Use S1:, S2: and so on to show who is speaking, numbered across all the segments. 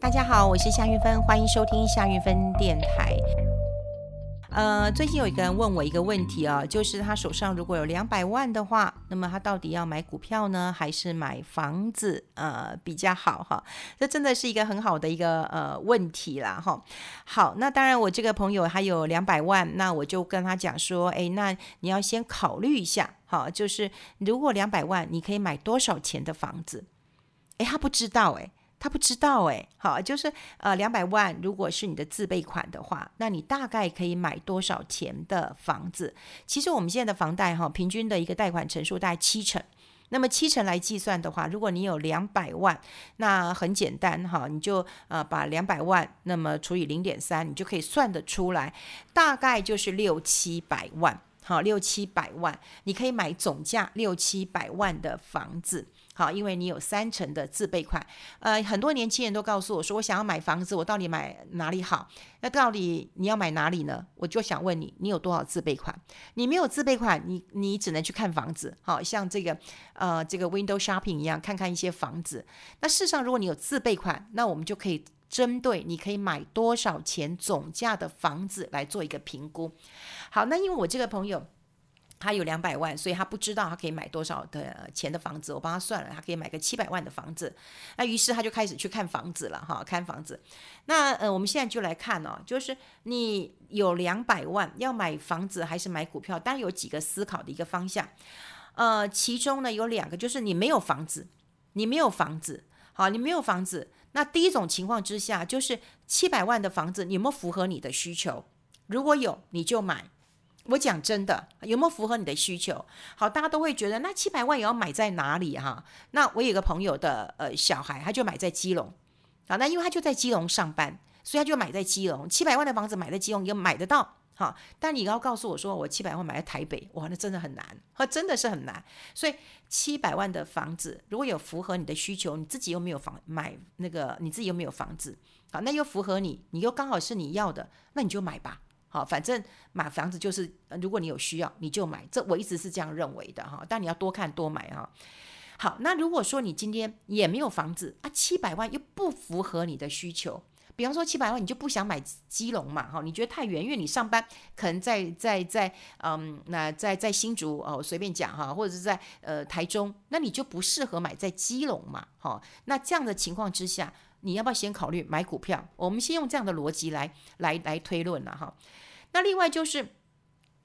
S1: 大家好，我是夏韵芬，欢迎收听夏韵芬电台。呃，最近有一个人问我一个问题啊，就是他手上如果有两百万的话，那么他到底要买股票呢，还是买房子？呃，比较好哈？这真的是一个很好的一个呃问题啦哈。好，那当然我这个朋友还有两百万，那我就跟他讲说，哎，那你要先考虑一下，哈，就是如果两百万，你可以买多少钱的房子？哎，他不知道哎。他不知道诶，好，就是呃两百万，如果是你的自备款的话，那你大概可以买多少钱的房子？其实我们现在的房贷哈，平均的一个贷款成数大概七成。那么七成来计算的话，如果你有两百万，那很简单哈，你就呃把两百万那么除以零点三，你就可以算得出来，大概就是六七百万，好，六七百万，你可以买总价六七百万的房子。好，因为你有三成的自备款，呃，很多年轻人都告诉我说，我想要买房子，我到底买哪里好？那到底你要买哪里呢？我就想问你，你有多少自备款？你没有自备款，你你只能去看房子，好像这个呃这个 window shopping 一样，看看一些房子。那事实上，如果你有自备款，那我们就可以针对你可以买多少钱总价的房子来做一个评估。好，那因为我这个朋友。他有两百万，所以他不知道他可以买多少的钱的房子。我帮他算了，他可以买个七百万的房子。那于是他就开始去看房子了，哈，看房子。那呃，我们现在就来看哦，就是你有两百万要买房子还是买股票？当然有几个思考的一个方向。呃，其中呢有两个，就是你没有房子，你没有房子，好，你没有房子。那第一种情况之下，就是七百万的房子，有没有符合你的需求？如果有，你就买。我讲真的，有没有符合你的需求？好，大家都会觉得那七百万也要买在哪里哈？那我有个朋友的呃小孩，他就买在基隆，好，那因为他就在基隆上班，所以他就买在基隆。七百万的房子买在基隆也买得到，哈。但你要告诉我说我七百万买在台北，哇，那真的很难，哈，真的是很难。所以七百万的房子如果有符合你的需求，你自己又没有房买那个，你自己又没有房子，好，那又符合你，你又刚好是你要的，那你就买吧。好，反正买房子就是，如果你有需要，你就买。这我一直是这样认为的哈。但你要多看多买哈。好，那如果说你今天也没有房子啊，七百万又不符合你的需求，比方说七百万你就不想买基隆嘛哈？你觉得太远，因为你上班可能在在在嗯，那在在新竹哦，随便讲哈，或者是在呃台中，那你就不适合买在基隆嘛哈。那这样的情况之下。你要不要先考虑买股票？我们先用这样的逻辑来来来推论了哈。那另外就是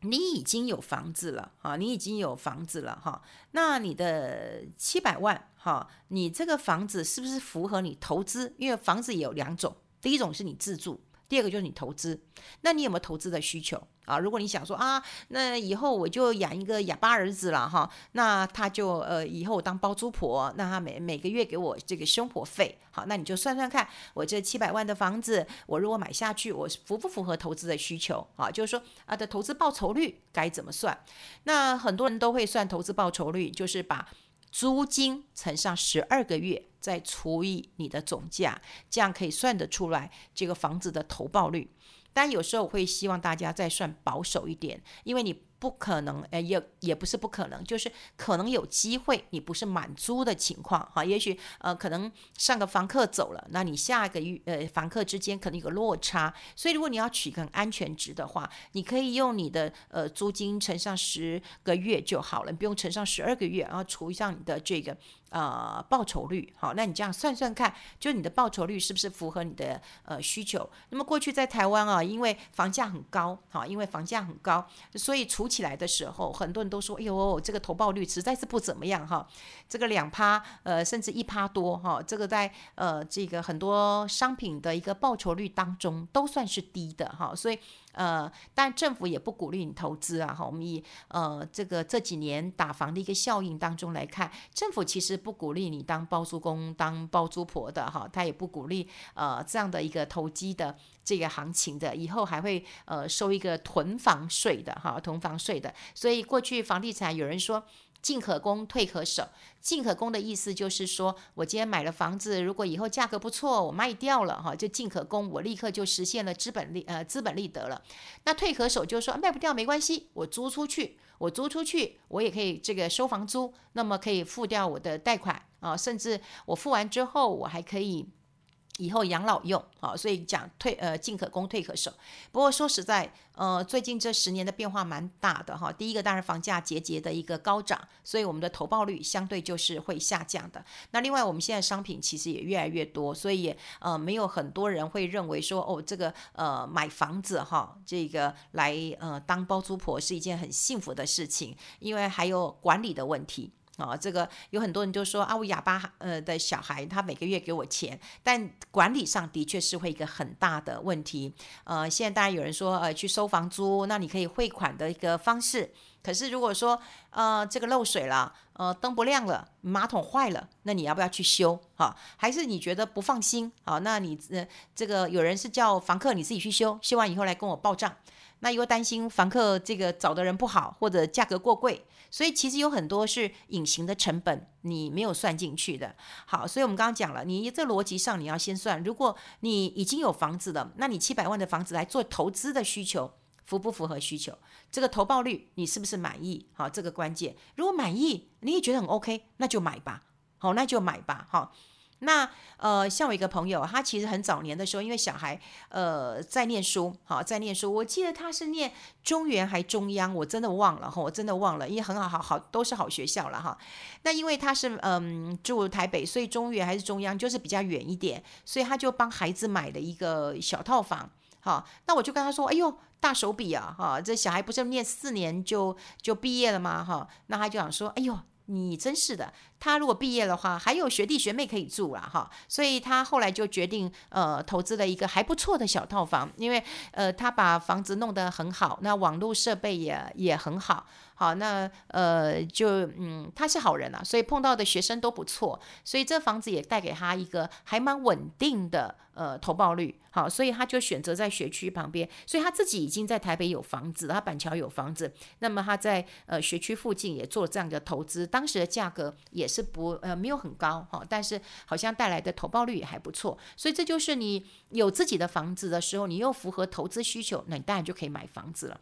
S1: 你已经有房子了哈，你已经有房子了哈。那你的七百万哈，你这个房子是不是符合你投资？因为房子也有两种，第一种是你自住，第二个就是你投资。那你有没有投资的需求？啊，如果你想说啊，那以后我就养一个哑巴儿子了哈，那他就呃以后我当包租婆，那他每每个月给我这个生活费，好，那你就算算看，我这七百万的房子，我如果买下去，我符不符合投资的需求？啊，就是说啊的投资报酬率该怎么算？那很多人都会算投资报酬率，就是把租金乘上十二个月，再除以你的总价，这样可以算得出来这个房子的投报率。但有时候会希望大家再算保守一点，因为你不可能，呃，也也不是不可能，就是可能有机会你不是满租的情况，哈，也许呃可能上个房客走了，那你下个月呃房客之间可能有个落差，所以如果你要取个安全值的话，你可以用你的呃租金乘上十个月就好了，你不用乘上十二个月，然后除上你的这个。呃，报酬率好，那你这样算算看，就你的报酬率是不是符合你的呃需求？那么过去在台湾啊，因为房价很高，好，因为房价很高，所以除起来的时候，很多人都说，哎呦，这个投报率实在是不怎么样哈，这个两趴，呃，甚至一趴多哈，这个在呃这个很多商品的一个报酬率当中都算是低的哈，所以。呃，但政府也不鼓励你投资啊，哈。我们以呃这个这几年打房的一个效应当中来看，政府其实不鼓励你当包租公、当包租婆的哈，他也不鼓励呃这样的一个投机的这个行情的，以后还会呃收一个囤房税的哈，囤房税的。所以过去房地产有人说。进可攻，退可守。进可攻的意思就是说，我今天买了房子，如果以后价格不错，我卖掉了哈，就进可攻，我立刻就实现了资本利呃资本利得了。那退可守就是说，卖不掉没关系，我租出去，我租出去，我也可以这个收房租，那么可以付掉我的贷款啊，甚至我付完之后，我还可以。以后养老用，好，所以讲退呃进可攻退可守。不过说实在，呃，最近这十年的变化蛮大的哈。第一个当然房价节节的一个高涨，所以我们的投报率相对就是会下降的。那另外我们现在商品其实也越来越多，所以呃没有很多人会认为说哦这个呃买房子哈这个来呃当包租婆是一件很幸福的事情，因为还有管理的问题。啊、这个有很多人就说啊，我哑巴呃的小孩，他每个月给我钱，但管理上的确是会一个很大的问题。呃，现在当然有人说呃去收房租，那你可以汇款的一个方式。可是如果说呃这个漏水了，呃灯不亮了，马桶坏了，那你要不要去修？哈、还是你觉得不放心？好、那你呃这个有人是叫房客你自己去修，修完以后来跟我报账。那又担心房客这个找的人不好，或者价格过贵，所以其实有很多是隐形的成本，你没有算进去的。好，所以我们刚刚讲了，你这逻辑上你要先算，如果你已经有房子了，那你七百万的房子来做投资的需求，符不符合需求？这个投报率你是不是满意？好，这个关键。如果满意，你也觉得很 OK，那就买吧。好，那就买吧。好。那呃，像我一个朋友，他其实很早年的时候，因为小孩呃在念书，好在念书，我记得他是念中原还中央，我真的忘了哈，我真的忘了，因为很好好好都是好学校了哈。那因为他是嗯住台北，所以中原还是中央就是比较远一点，所以他就帮孩子买了一个小套房。好，那我就跟他说，哎呦大手笔啊哈，这小孩不是念四年就就毕业了吗哈？那他就想说，哎呦。你真是的，他如果毕业的话，还有学弟学妹可以住了哈，所以他后来就决定呃投资了一个还不错的小套房，因为呃他把房子弄得很好，那网络设备也也很好。好，那呃，就嗯，他是好人啊，所以碰到的学生都不错，所以这房子也带给他一个还蛮稳定的呃投报率。好，所以他就选择在学区旁边，所以他自己已经在台北有房子，他板桥有房子，那么他在呃学区附近也做这样的投资，当时的价格也是不呃没有很高哈，但是好像带来的投报率也还不错，所以这就是你有自己的房子的时候，你又符合投资需求，那你当然就可以买房子了。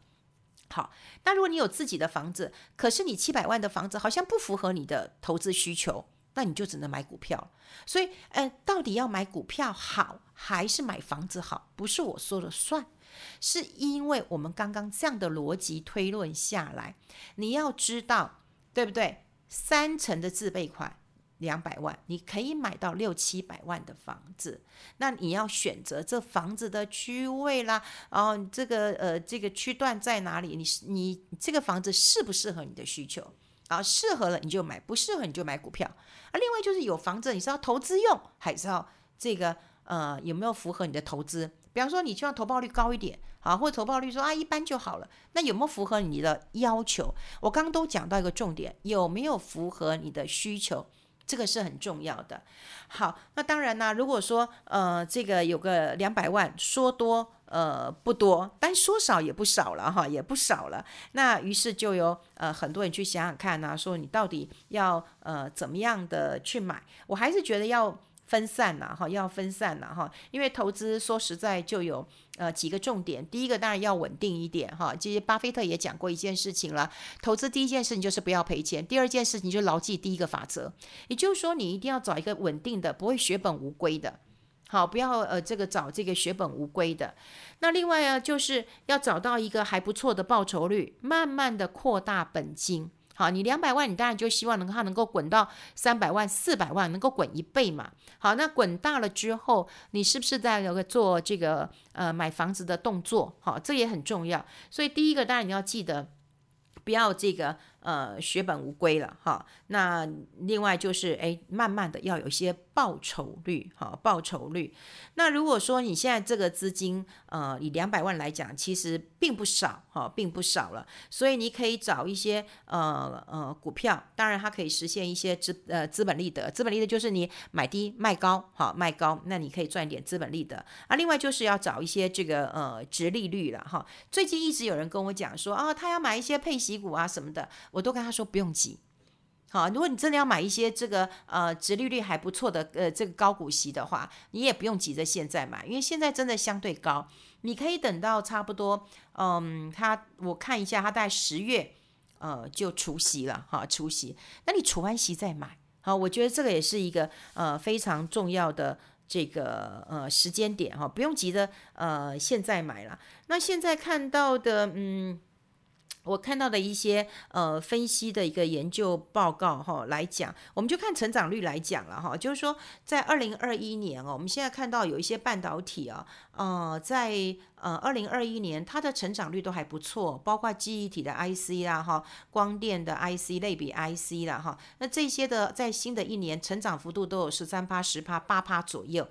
S1: 好，那如果你有自己的房子，可是你七百万的房子好像不符合你的投资需求，那你就只能买股票。所以，呃，到底要买股票好还是买房子好？不是我说了算，是因为我们刚刚这样的逻辑推论下来，你要知道，对不对？三成的自备款。两百万，你可以买到六七百万的房子。那你要选择这房子的区位啦，然后这个呃这个区段在哪里？你你这个房子适不适合你的需求？啊，适合了你就买，不适合你就买股票。啊，另外就是有房子，你是要投资用，还是要这个呃有没有符合你的投资？比方说你希望投报率高一点，啊，或者投报率说啊一般就好了。那有没有符合你的要求？我刚刚都讲到一个重点，有没有符合你的需求？这个是很重要的。好，那当然呢，如果说呃，这个有个两百万，说多呃不多，但说少也不少了哈，也不少了。那于是就有呃很多人去想想看呢，说你到底要呃怎么样的去买？我还是觉得要。分散了哈，要分散了哈，因为投资说实在就有呃几个重点。第一个当然要稳定一点哈，其实巴菲特也讲过一件事情了，投资第一件事情就是不要赔钱，第二件事情就牢记第一个法则，也就是说你一定要找一个稳定的，不会血本无归的，好，不要呃这个找这个血本无归的。那另外啊，就是要找到一个还不错的报酬率，慢慢的扩大本金。好，你两百万，你当然就希望能它能够滚到三百万、四百万，能够滚一倍嘛。好，那滚大了之后，你是不是在有个做这个呃买房子的动作？好，这也很重要。所以第一个当然你要记得，不要这个。呃，血本无归了哈。那另外就是，哎，慢慢的要有一些报酬率哈，报酬率。那如果说你现在这个资金，呃，以两百万来讲，其实并不少哈，并不少了。所以你可以找一些呃呃股票，当然它可以实现一些资呃资本利得。资本利得就是你买低卖高，哈卖高，那你可以赚点资本利得。啊，另外就是要找一些这个呃殖利率了哈。最近一直有人跟我讲说啊，他要买一些配息股啊什么的。我都跟他说不用急，好，如果你真的要买一些这个呃殖利率还不错的呃这个高股息的话，你也不用急着现在买，因为现在真的相对高，你可以等到差不多，嗯，他我看一下，他大概十月呃就除息了哈，除息，那你除完息再买，好，我觉得这个也是一个呃非常重要的这个呃时间点哈，不用急着呃现在买了。那现在看到的嗯。我看到的一些呃分析的一个研究报告哈来讲，我们就看成长率来讲了哈，就是说在二零二一年哦，我们现在看到有一些半导体啊，呃，在呃二零二一年它的成长率都还不错，包括记忆体的 IC 啦哈，光电的 IC 类比 IC 啦哈，那这些的在新的一年成长幅度都有十三趴、十趴、八趴左右。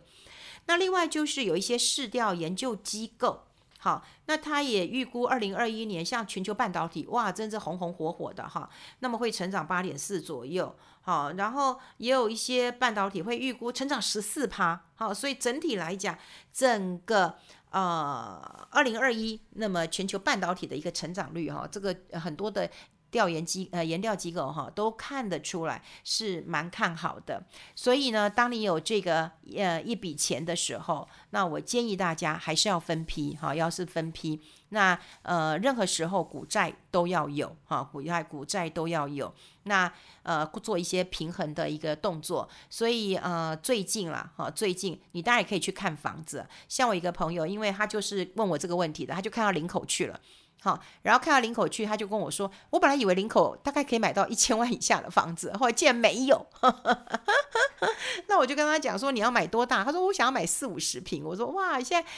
S1: 那另外就是有一些市调研究机构。好，那他也预估二零二一年，像全球半导体，哇，真是红红火火的哈，那么会成长八点四左右，好，然后也有一些半导体会预估成长十四趴，好，所以整体来讲，整个呃二零二一，那么全球半导体的一个成长率哈，这个很多的。调研机呃研调机构哈都看得出来是蛮看好的，所以呢，当你有这个呃一笔钱的时候，那我建议大家还是要分批哈，要是分批，那呃任何时候股债都要有哈，股债股债都要有，那呃做一些平衡的一个动作，所以呃最近啦哈，最近你当然也可以去看房子，像我一个朋友，因为他就是问我这个问题的，他就看到林口去了。好，然后看到林口去，他就跟我说：“我本来以为林口大概可以买到一千万以下的房子，后来竟然没有。”那我就跟他讲说：“你要买多大？”他说：“我想要买四五十平。”我说：“哇，现在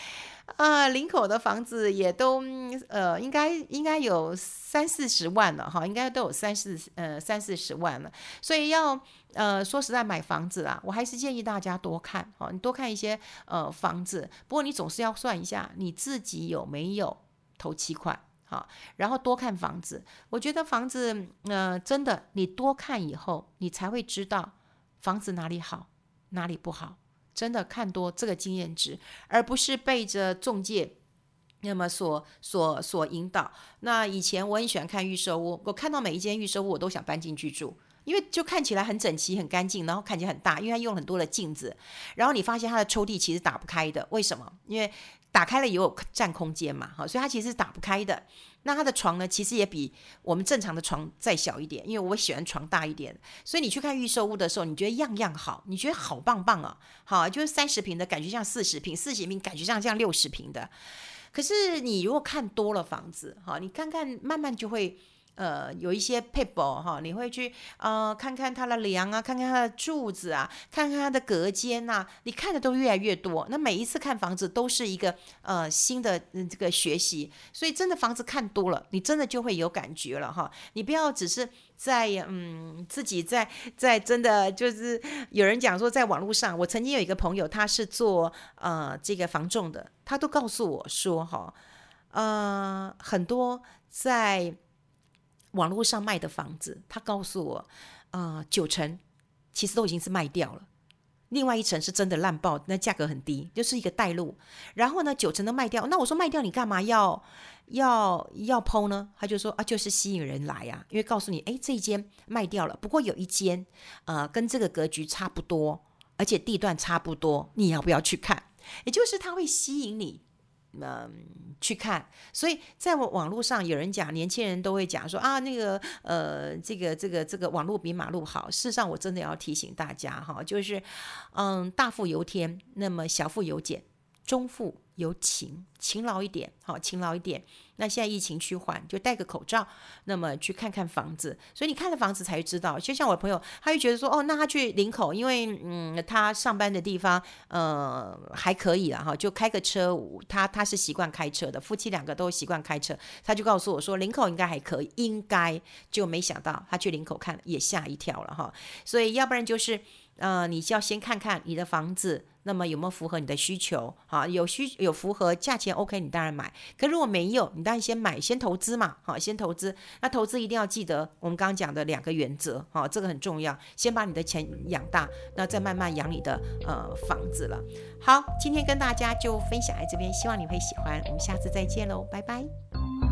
S1: 啊、呃，林口的房子也都呃，应该应该有三四十万了哈，应该都有三四呃三四十万了。所以要呃说实在买房子啊，我还是建议大家多看哈，你多看一些呃房子。不过你总是要算一下你自己有没有头期款。”好，然后多看房子，我觉得房子，呃，真的，你多看以后，你才会知道房子哪里好，哪里不好。真的看多这个经验值，而不是背着中介那么所所所引导。那以前我很喜欢看预售屋，我看到每一间预售屋，我都想搬进去住，因为就看起来很整齐、很干净，然后看起来很大，因为它用很多的镜子。然后你发现它的抽屉其实打不开的，为什么？因为打开了也有占空间嘛，哈，所以它其实是打不开的。那它的床呢，其实也比我们正常的床再小一点，因为我喜欢床大一点。所以你去看预售屋的时候，你觉得样样好，你觉得好棒棒啊，好，就是三十平的感觉像四十平，四十平感觉像像六十平的。可是你如果看多了房子，哈，你看看慢慢就会。呃，有一些撇步哈，你会去呃看看它的梁啊，看看它的柱子啊，看看它的隔间呐，你看的都越来越多。那每一次看房子都是一个呃新的这个学习，所以真的房子看多了，你真的就会有感觉了哈。你不要只是在嗯自己在在真的就是有人讲说在网络上，我曾经有一个朋友他是做呃这个房仲的，他都告诉我说哈，呃很多在。网络上卖的房子，他告诉我，啊、呃，九成其实都已经是卖掉了，另外一层是真的烂爆，那价格很低，就是一个带路。然后呢，九成都卖掉，那我说卖掉你干嘛要要要抛呢？他就说啊，就是吸引人来啊，因为告诉你，哎，这一间卖掉了，不过有一间，呃，跟这个格局差不多，而且地段差不多，你要不要去看？也就是他会吸引你。嗯，去看，所以在我网络上有人讲，年轻人都会讲说啊，那个呃，这个这个这个网络比马路好。事实上，我真的要提醒大家哈，就是嗯，大富由天，那么小富由俭，中富有勤，勤劳一点，好，勤劳一点。那现在疫情趋缓，就戴个口罩，那么去看看房子。所以你看了房子才知道。就像我朋友，他就觉得说，哦，那他去林口，因为嗯，他上班的地方呃还可以了哈，就开个车，他他是习惯开车的，夫妻两个都习惯开车。他就告诉我说，林口应该还可以，应该就没想到他去林口看也吓一跳了哈。所以要不然就是。呃，你就要先看看你的房子，那么有没有符合你的需求？好，有需有符合价钱 OK，你当然买。可如果没有，你当然先买，先投资嘛。好，先投资。那投资一定要记得我们刚刚讲的两个原则，好，这个很重要。先把你的钱养大，那再慢慢养你的呃房子了。好，今天跟大家就分享在这边，希望你会喜欢。我们下次再见喽，拜拜。